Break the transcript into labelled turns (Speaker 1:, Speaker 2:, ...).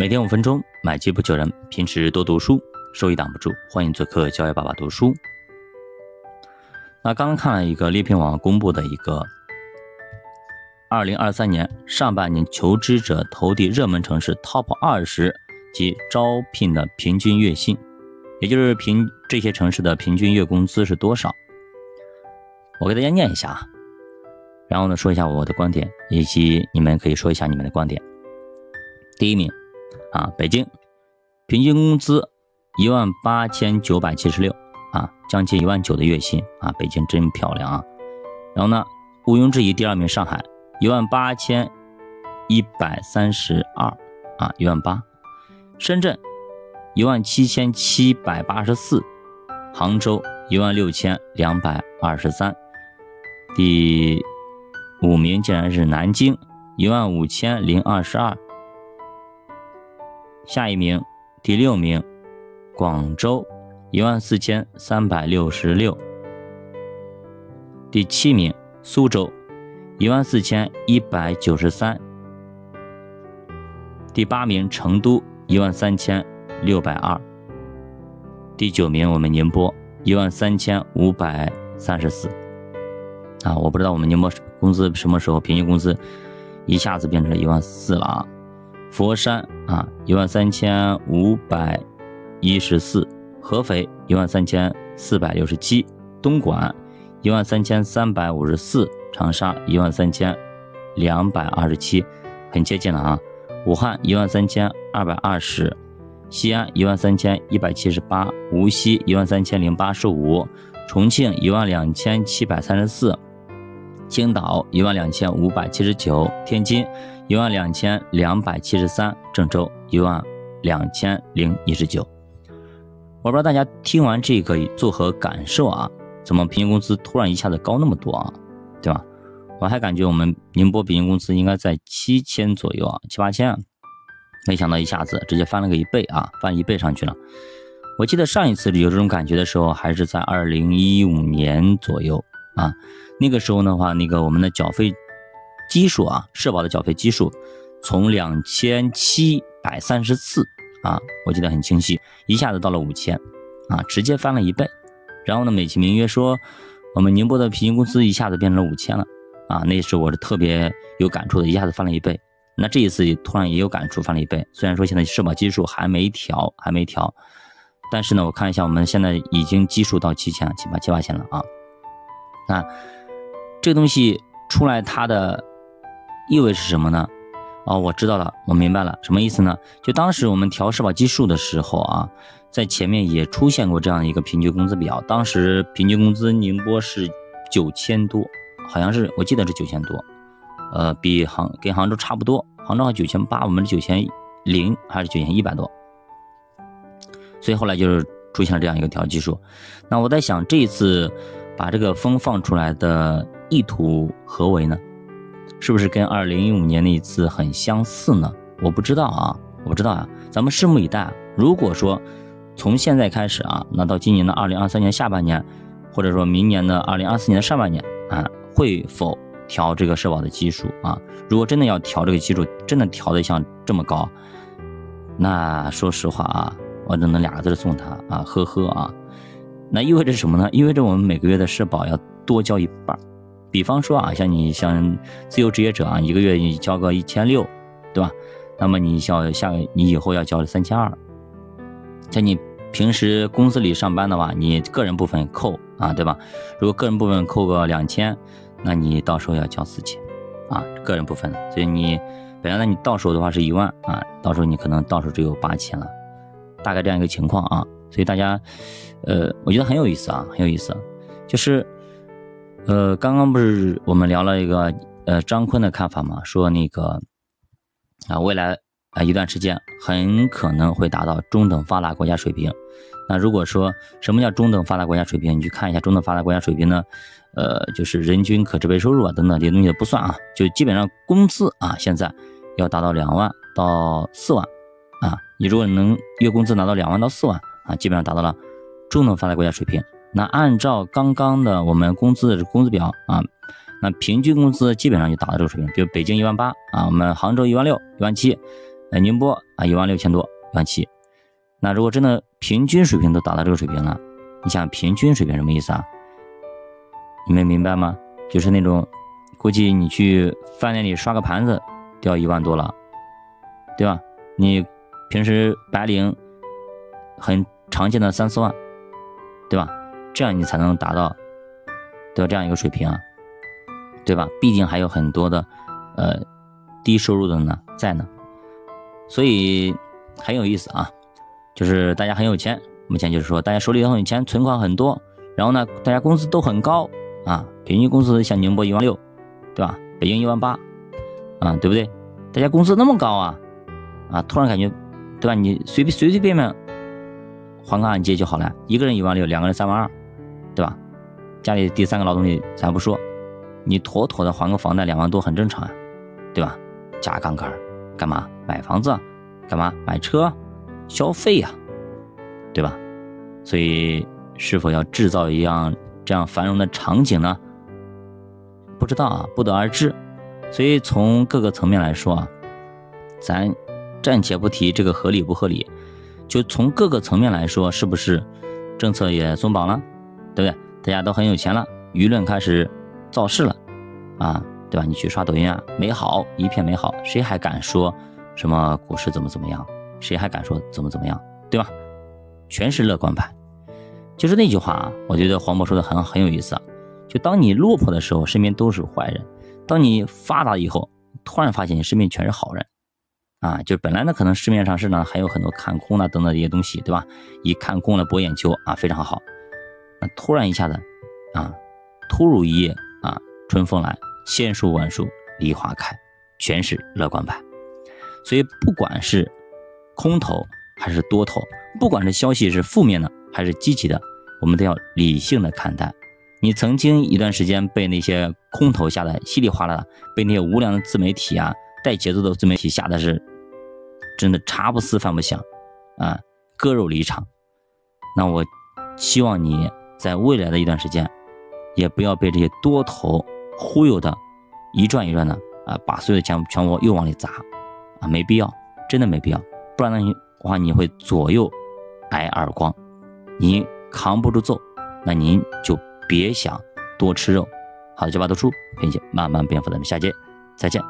Speaker 1: 每天五分钟，买机不求人。平时多读书，收益挡不住。欢迎做客教育爸爸读书。那刚刚看了一个猎聘网公布的一个二零二三年上半年求职者投递热门城市 TOP 二十及招聘的平均月薪，也就是平这些城市的平均月工资是多少？我给大家念一下啊。然后呢，说一下我的观点，以及你们可以说一下你们的观点。第一名，啊，北京，平均工资一万八千九百七十六，啊，将近一万九的月薪，啊，北京真漂亮啊。然后呢，毋庸置疑，第二名上海，一万八千一百三十二，啊，一万八。深圳，一万七千七百八十四，杭州一万六千两百二十三，第。五名竟然是南京，一万五千零二十二。下一名，第六名，广州，一万四千三百六十六。第七名，苏州，一万四千一百九十三。第八名，成都，一万三千六百二。第九名，我们宁波，一万三千五百三十四。啊，我不知道我们宁波工资什么时候平均工资一下子变成了一万四了啊！佛山啊，一万三千五百一十四；合肥一万三千四百六十七；东莞一万三千三百五十四；长沙一万三千两百二十七，很接近了啊！武汉一万三千二百二十；西安一万三千一百七十八；无锡一万三千零八十五；重庆一万两千七百三十四。青岛一万两千五百七十九，天津一万两千两百七十三，郑州一万两千零一十九。我不知道大家听完这个作何感受啊？怎么平均工资突然一下子高那么多啊？对吧？我还感觉我们宁波平均工资应该在七千左右啊，七八千，没想到一下子直接翻了个一倍啊，翻一倍上去了。我记得上一次有这种感觉的时候，还是在二零一五年左右啊。那个时候的话，那个我们的缴费基数啊，社保的缴费基数从两千七百三十四啊，我记得很清晰，一下子到了五千啊，直接翻了一倍。然后呢，美其名曰说我们宁波的平均工资一下子变成了五千了啊，那时我是特别有感触的，一下子翻了一倍。那这一次也突然也有感触，翻了一倍。虽然说现在社保基数还没调，还没调，但是呢，我看一下，我们现在已经基数到七千了，七八七八千了啊，那。这个东西出来，它的意味是什么呢？哦，我知道了，我明白了，什么意思呢？就当时我们调社保基数的时候啊，在前面也出现过这样一个平均工资表，当时平均工资宁波是九千多，好像是我记得是九千多，呃，比杭跟杭州差不多，杭州九千八，我们是九千零还是九千一百多，所以后来就是出现了这样一个调基数。那我在想，这一次把这个风放出来的。意图何为呢？是不是跟二零一五年那一次很相似呢？我不知道啊，我不知道啊，咱们拭目以待。如果说从现在开始啊，那到今年的二零二三年下半年，或者说明年的二零二四年的上半年啊，会否调这个社保的基数啊？如果真的要调这个基数，真的调的像这么高，那说实话啊，我只能两个字送他啊，呵呵啊。那意味着什么呢？意味着我们每个月的社保要多交一半。比方说啊，像你像自由职业者啊，一个月你交个一千六，对吧？那么你要下你以后要交三千二。像你平时公司里上班的话，你个人部分扣啊，对吧？如果个人部分扣个两千，那你到时候要交四千啊，个人部分。所以你本来呢，你到手的话是一万啊，到时候你可能到手只有八千了，大概这样一个情况啊。所以大家，呃，我觉得很有意思啊，很有意思，就是。呃，刚刚不是我们聊了一个呃张坤的看法嘛？说那个啊，未来啊一段时间很可能会达到中等发达国家水平。那如果说什么叫中等发达国家水平？你去看一下中等发达国家水平呢？呃，就是人均可支配收入啊等等这些东西不算啊，就基本上工资啊现在要达到两万到四万啊。你如果能月工资拿到两万到四万啊，基本上达到了中等发达国家水平。那按照刚刚的我们工资的工资表啊，那平均工资基本上就达到这个水平。比如北京一万八啊，我们杭州一万六、一万七，呃宁波啊一万六千多，一万七。那如果真的平均水平都达到这个水平了，你想平均水平什么意思啊？你们明白吗？就是那种，估计你去饭店里刷个盘子都要一万多了，对吧？你平时白领很常见的三四万，对吧？这样你才能达到，对吧？这样一个水平啊，对吧？毕竟还有很多的呃低收入的呢在呢，所以很有意思啊。就是大家很有钱，目前就是说大家手里很有钱，存款很多，然后呢，大家工资都很高啊，平均工资像宁波一万六，对吧？北京一万八，啊，对不对？大家工资那么高啊，啊，突然感觉，对吧？你随随随便便还个按揭就好了，一个人一万六，两个人三万二，对吧？家里第三个劳动力咱不说，你妥妥的还个房贷两万多很正常啊，对吧？加杠杆干嘛？买房子？干嘛？买车？消费呀，对吧？所以是否要制造一样这样繁荣的场景呢？不知道啊，不得而知。所以从各个层面来说啊，咱暂且不提这个合理不合理，就从各个层面来说，是不是政策也松绑了，对不对？大家都很有钱了，舆论开始造势了，啊，对吧？你去刷抖音啊，美好一片美好，谁还敢说什么股市怎么怎么样？谁还敢说怎么怎么样，对吧？全是乐观派。就是那句话啊，我觉得黄渤说的很很有意思啊。就当你落魄的时候，身边都是坏人；当你发达以后，突然发现你身边全是好人啊。就是本来呢，可能市面上是呢还有很多看空啊等等这些东西，对吧？以看空了博眼球啊，非常好。那突然一下子啊，突如一夜啊，春风来，千树万树梨花开，全是乐观派。所以不管是空头还是多头，不管是消息是负面的还是积极的，我们都要理性的看待。你曾经一段时间被那些空头吓得稀里哗啦的，被那些无良的自媒体啊、带节奏的自媒体吓得是真的茶不思饭不想啊，割肉离场。那我希望你在未来的一段时间，也不要被这些多头忽悠的，一转一转的啊，把所有的钱全部又往里砸啊，没必要，真的没必要。不然的话，你会左右挨耳光，你扛不住揍，那您就别想多吃肉。好的，九八读书陪你慢慢变富，咱们下节再见。